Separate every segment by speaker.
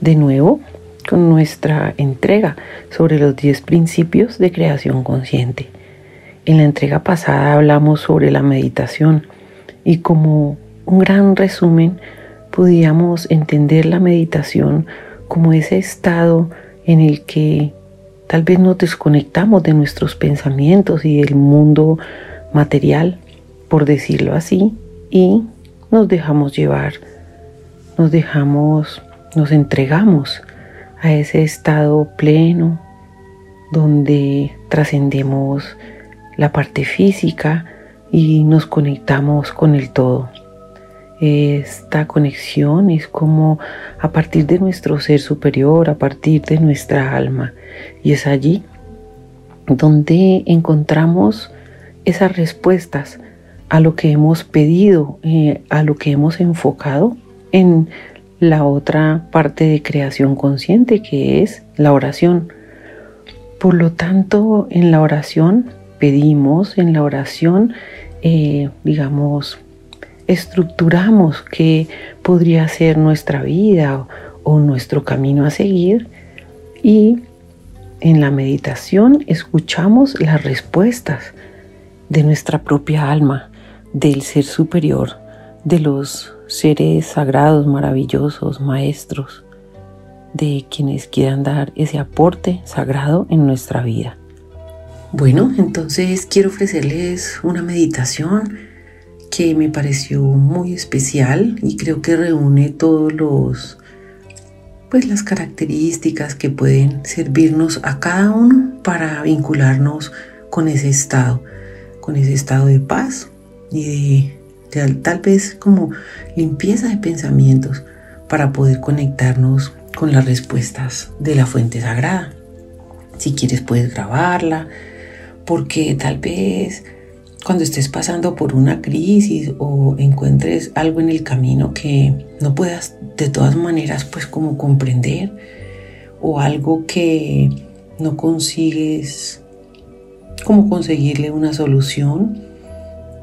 Speaker 1: de nuevo con nuestra entrega sobre los 10 principios de creación consciente. En la entrega pasada hablamos sobre la meditación y como un gran resumen podíamos entender la meditación como ese estado en el que tal vez nos desconectamos de nuestros pensamientos y del mundo material, por decirlo así, y nos dejamos llevar, nos dejamos nos entregamos a ese estado pleno donde trascendemos la parte física y nos conectamos con el todo. Esta conexión es como a partir de nuestro ser superior, a partir de nuestra alma. Y es allí donde encontramos esas respuestas a lo que hemos pedido, eh, a lo que hemos enfocado en la otra parte de creación consciente que es la oración. Por lo tanto, en la oración pedimos, en la oración, eh, digamos, estructuramos qué podría ser nuestra vida o nuestro camino a seguir y en la meditación escuchamos las respuestas de nuestra propia alma, del ser superior, de los seres sagrados, maravillosos, maestros, de quienes quieran dar ese aporte sagrado en nuestra vida. Bueno, entonces quiero ofrecerles una meditación que me pareció muy especial y creo que reúne todos los pues las características que pueden servirnos a cada uno para vincularnos con ese estado, con ese estado de paz y de tal vez como limpieza de pensamientos para poder conectarnos con las respuestas de la fuente sagrada. Si quieres puedes grabarla, porque tal vez cuando estés pasando por una crisis o encuentres algo en el camino que no puedas de todas maneras pues como comprender o algo que no consigues como conseguirle una solución,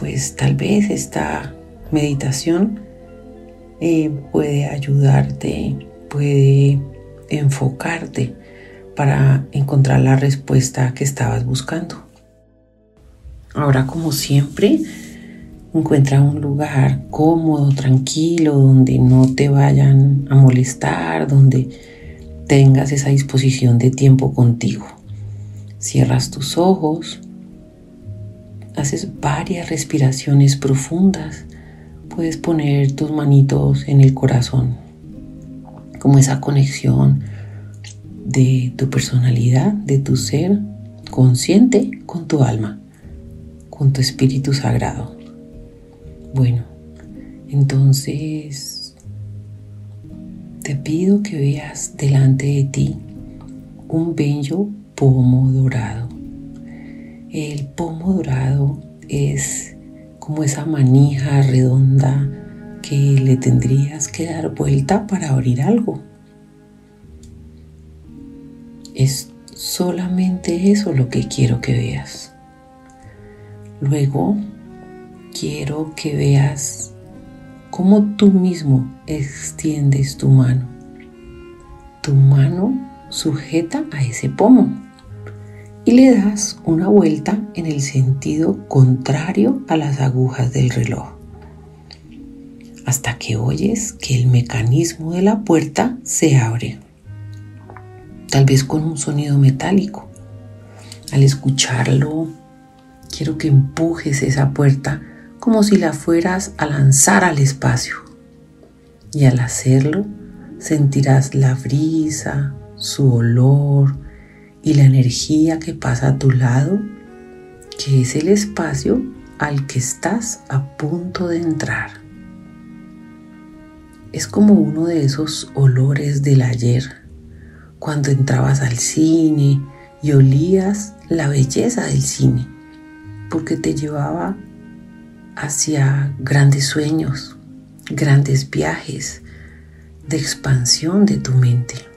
Speaker 1: pues tal vez esta meditación eh, puede ayudarte, puede enfocarte para encontrar la respuesta que estabas buscando. Ahora, como siempre, encuentra un lugar cómodo, tranquilo, donde no te vayan a molestar, donde tengas esa disposición de tiempo contigo. Cierras tus ojos haces varias respiraciones profundas, puedes poner tus manitos en el corazón, como esa conexión de tu personalidad, de tu ser consciente con tu alma, con tu espíritu sagrado. Bueno, entonces te pido que veas delante de ti un bello pomo dorado el pomo dorado es como esa manija redonda que le tendrías que dar vuelta para abrir algo. Es solamente eso lo que quiero que veas. Luego quiero que veas cómo tú mismo extiendes tu mano. Tu mano sujeta a ese pomo y le das una vuelta en el sentido contrario a las agujas del reloj, hasta que oyes que el mecanismo de la puerta se abre, tal vez con un sonido metálico. Al escucharlo, quiero que empujes esa puerta como si la fueras a lanzar al espacio. Y al hacerlo, sentirás la brisa, su olor, y la energía que pasa a tu lado, que es el espacio al que estás a punto de entrar. es como uno de esos olores del ayer, cuando entrabas al cine y olías la belleza del cine, porque te llevaba hacia grandes sueños, grandes viajes de expansión de tu mente.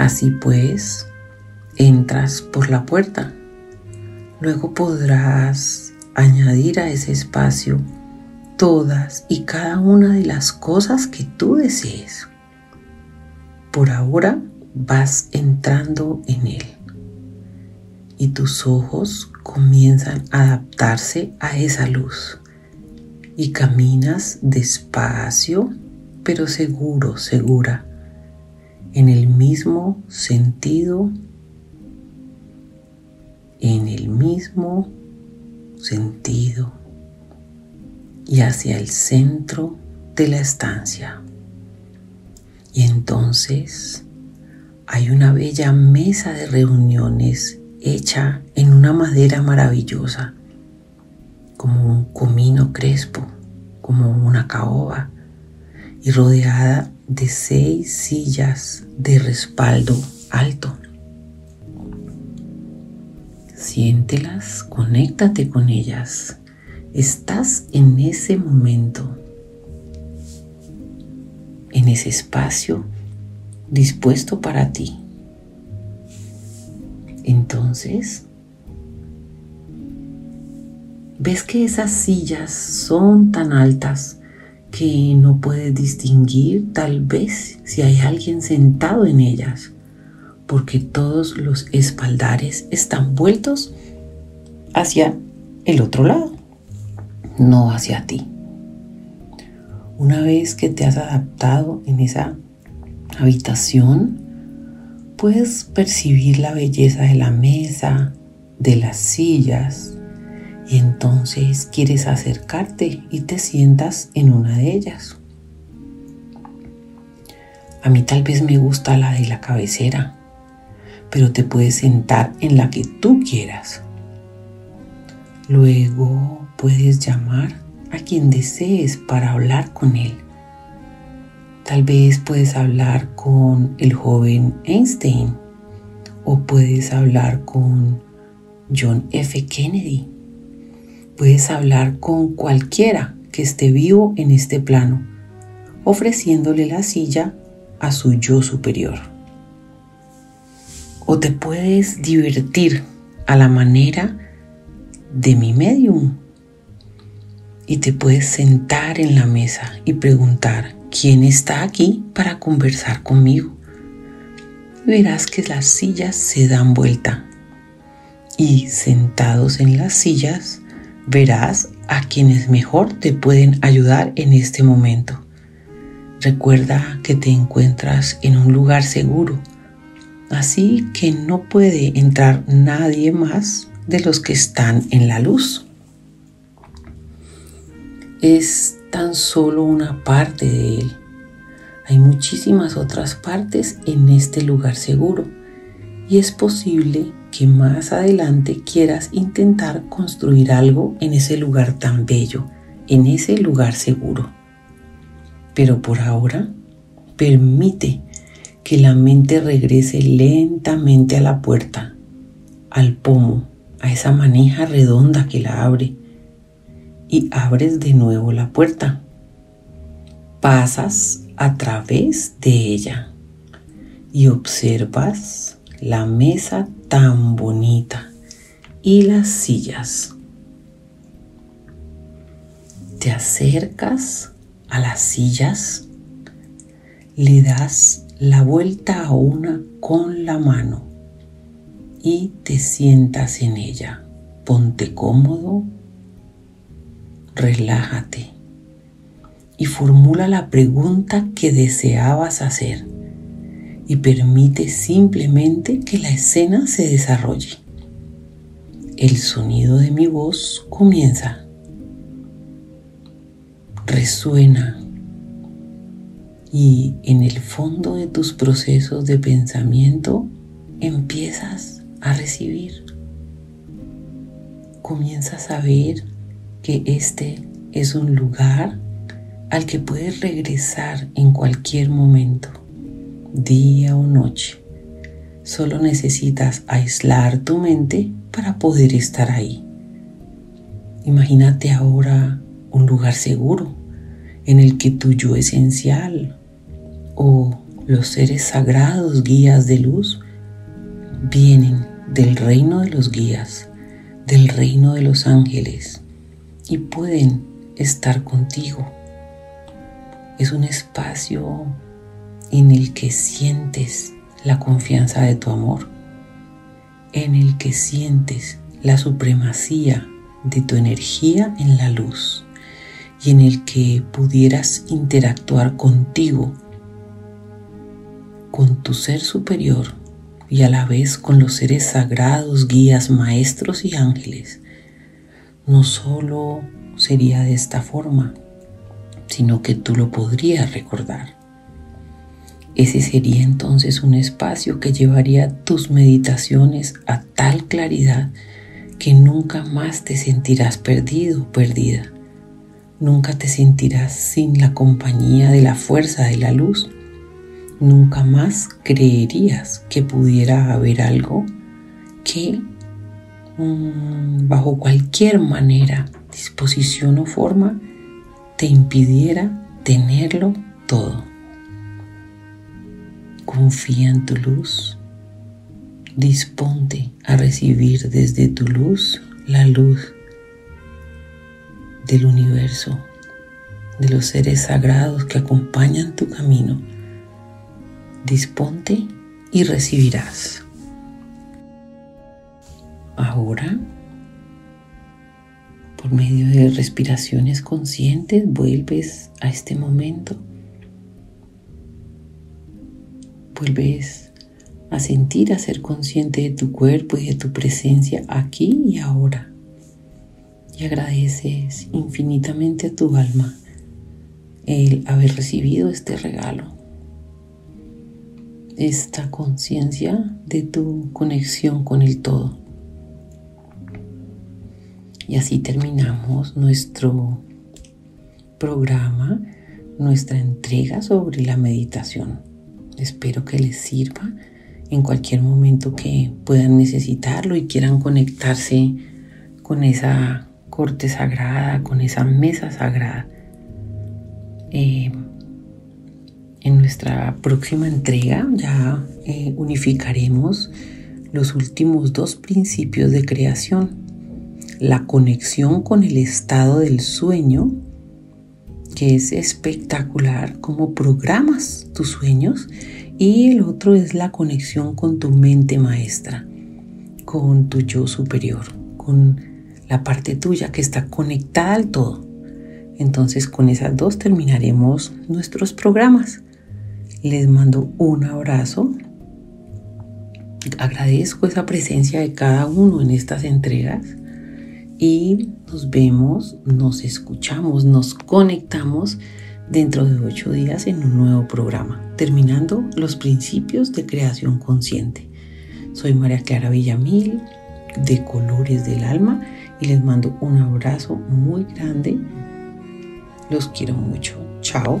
Speaker 1: Así pues, entras por la puerta. Luego podrás añadir a ese espacio todas y cada una de las cosas que tú desees. Por ahora vas entrando en él y tus ojos comienzan a adaptarse a esa luz y caminas despacio pero seguro, segura, en el mismo sentido, en el mismo sentido y hacia el centro de la estancia. Y entonces hay una bella mesa de reuniones hecha en una madera maravillosa, como un comino crespo, como una caoba, y rodeada de seis sillas de respaldo alto. Siéntelas, conéctate con ellas Estás en ese momento, en ese espacio dispuesto para ti. Entonces, ves que esas sillas son tan altas que no puedes distinguir tal vez si hay alguien sentado en ellas, porque todos los espaldares están vueltos hacia el otro lado no hacia ti. Una vez que te has adaptado en esa habitación, puedes percibir la belleza de la mesa, de las sillas, y entonces quieres acercarte y te sientas en una de ellas. A mí tal vez me gusta la de la cabecera, pero te puedes sentar en la que tú quieras. Luego puedes llamar a quien desees para hablar con él. Tal vez puedes hablar con el joven Einstein o puedes hablar con John F. Kennedy. Puedes hablar con cualquiera que esté vivo en este plano, ofreciéndole la silla a su yo superior. O te puedes divertir a la manera de mi medium y te puedes sentar en la mesa y preguntar, ¿quién está aquí para conversar conmigo? Verás que las sillas se dan vuelta y sentados en las sillas verás a quienes mejor te pueden ayudar en este momento. Recuerda que te encuentras en un lugar seguro, así que no puede entrar nadie más de los que están en la luz es tan solo una parte de él. Hay muchísimas otras partes en este lugar seguro y es posible que más adelante quieras intentar construir algo en ese lugar tan bello, en ese lugar seguro. Pero por ahora, permite que la mente regrese lentamente a la puerta, al pomo, a esa manija redonda que la abre y abres de nuevo la puerta. Pasas a través de ella y observas la mesa tan bonita y las sillas. Te acercas a las sillas, le das la vuelta a una con la mano y te sientas en ella. Ponte cómodo relájate y formula la pregunta que deseabas hacer y permite simplemente que la escena se desarrolle. El sonido de mi voz comienza, resuena y en el fondo de tus procesos de pensamiento empiezas a recibir. Comienzas a ver que este es un lugar al que puedes regresar en cualquier momento, día o noche. Solo necesitas aislar tu mente para poder estar ahí. Imagínate ahora un lugar seguro en el que tu yo esencial o los seres sagrados guías de luz vienen del reino de los guías, del reino de los ángeles y pueden estar contigo. Es un espacio en el que sientes la confianza de tu amor, en el que sientes la supremacía de tu energía en la luz y en el que pudieras interactuar contigo, con tu ser superior y a la vez con los seres sagrados, guías, maestros y ángeles. No solo sería de esta forma, sino que tú lo podrías recordar. Ese sería entonces un espacio que llevaría tus meditaciones a tal claridad que nunca más te sentirás perdido o perdida. Nunca te sentirás sin la compañía de la fuerza de la luz. Nunca más creerías que pudiera haber algo que mm, bajo cualquier manera, disposición o forma te impidiera tenerlo todo. Confía en tu luz. Disponte a recibir desde tu luz la luz del universo, de los seres sagrados que acompañan tu camino. Disponte y recibirás. Ahora, por medio de respiraciones conscientes, vuelves a este momento. Vuelves a sentir, a ser consciente de tu cuerpo y de tu presencia aquí y ahora y agradeces infinitamente a tu alma el haber recibido este regalo, esta conciencia de tu conexión con el todo. Y así terminamos nuestro programa, nuestra entrega sobre la meditación. Espero que les sirva en cualquier momento que puedan necesitarlo y quieran conectarse con esa corte sagrada, con esa mesa sagrada. Eh, en nuestra próxima entrega ya eh, unificaremos los últimos dos principios de creación. La conexión con el estado del sueño, que es espectacular, como programas tus sueños, y el otro es la conexión con tu mente maestra, con tu yo superior, con la parte tuya que está conectada al todo. Entonces con esas dos terminaremos nuestros programas. Les mando un abrazo. Agradezco esa presencia de cada uno en estas entregas y nos vemos, nos escuchamos, nos conectamos dentro de ocho días en un nuevo programa, terminando los principios de creación consciente. Soy María Clara Villamil de Colores del Alma y les mando un abrazo muy grande. Los quiero mucho. Chao.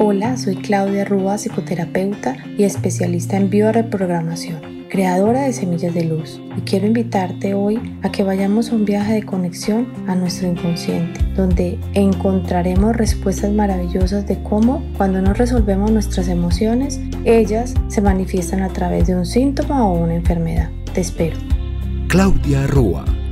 Speaker 2: Hola, soy Claudia Rúa, psicoterapeuta y especialista en bioreprogramación, creadora de Semillas de Luz. Y quiero invitarte hoy a que vayamos a un viaje de conexión a nuestro inconsciente, donde encontraremos respuestas maravillosas de cómo, cuando no resolvemos nuestras emociones, ellas se manifiestan a través de un síntoma o una enfermedad. Te espero.
Speaker 3: Claudia Rúa.